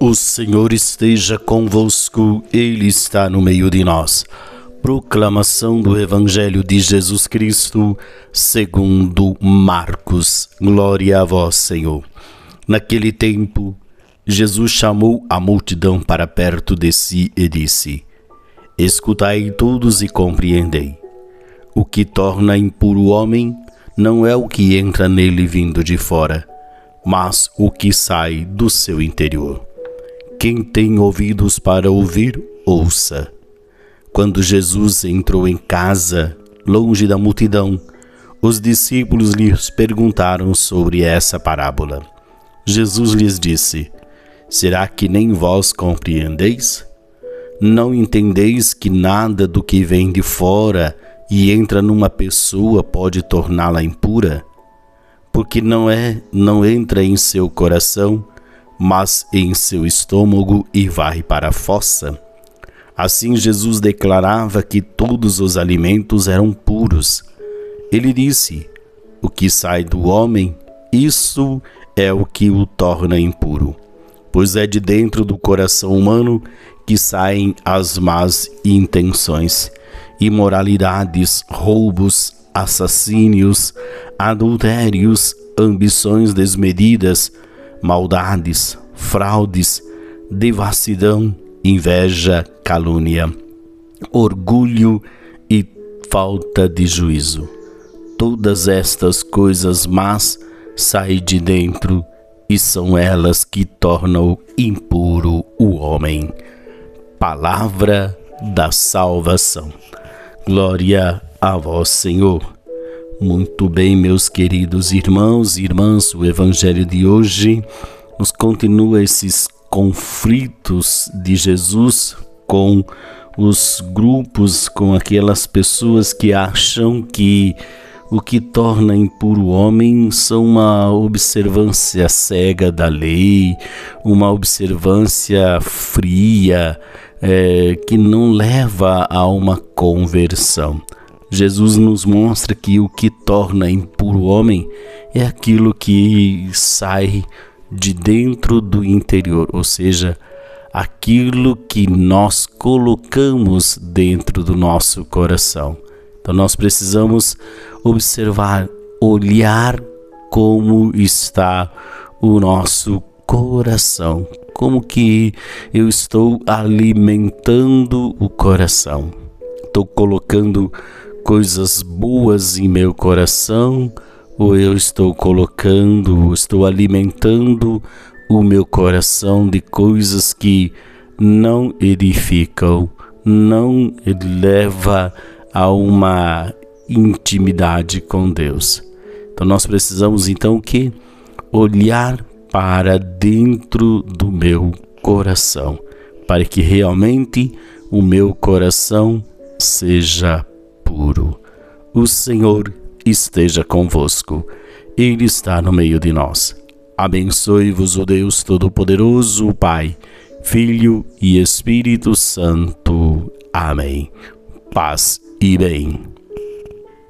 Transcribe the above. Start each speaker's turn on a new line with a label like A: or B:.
A: O Senhor esteja convosco, Ele está no meio de nós. Proclamação do Evangelho de Jesus Cristo, segundo Marcos. Glória a vós, Senhor. Naquele tempo, Jesus chamou a multidão para perto de si e disse: Escutai todos e compreendei. O que torna impuro o homem não é o que entra nele vindo de fora, mas o que sai do seu interior. Quem tem ouvidos para ouvir, ouça. Quando Jesus entrou em casa, longe da multidão, os discípulos lhes perguntaram sobre essa parábola. Jesus lhes disse: Será que nem vós compreendeis? Não entendeis que nada do que vem de fora e entra numa pessoa pode torná-la impura? Porque não é, não entra em seu coração, mas em seu estômago e vai para a fossa. Assim Jesus declarava que todos os alimentos eram puros. Ele disse: O que sai do homem, isso é o que o torna impuro. Pois é de dentro do coração humano que saem as más intenções, imoralidades, roubos, assassínios, adultérios, ambições desmedidas, maldades, fraudes, devassidão, inveja, calúnia, orgulho e falta de juízo. Todas estas coisas más saem de dentro e são elas que tornam impuro o homem. Palavra da salvação. Glória a vós, Senhor. Muito bem, meus queridos irmãos e irmãs, o Evangelho de hoje nos continua esses conflitos de Jesus com os grupos, com aquelas pessoas que acham que o que torna impuro o homem são uma observância cega da lei, uma observância fria, é, que não leva a uma conversão. Jesus nos mostra que o que torna impuro o homem é aquilo que sai de dentro do interior, ou seja, aquilo que nós colocamos dentro do nosso coração. Então nós precisamos observar, olhar como está o nosso coração, como que eu estou alimentando o coração. Estou colocando coisas boas em meu coração ou eu estou colocando, estou alimentando o meu coração de coisas que não edificam, não leva a uma intimidade com Deus. Então nós precisamos então que olhar para dentro do meu coração, para que realmente o meu coração seja puro. O Senhor esteja convosco, Ele está no meio de nós. Abençoe-vos o Deus Todo-Poderoso, Pai, Filho e Espírito Santo. Amém. Paz e bem.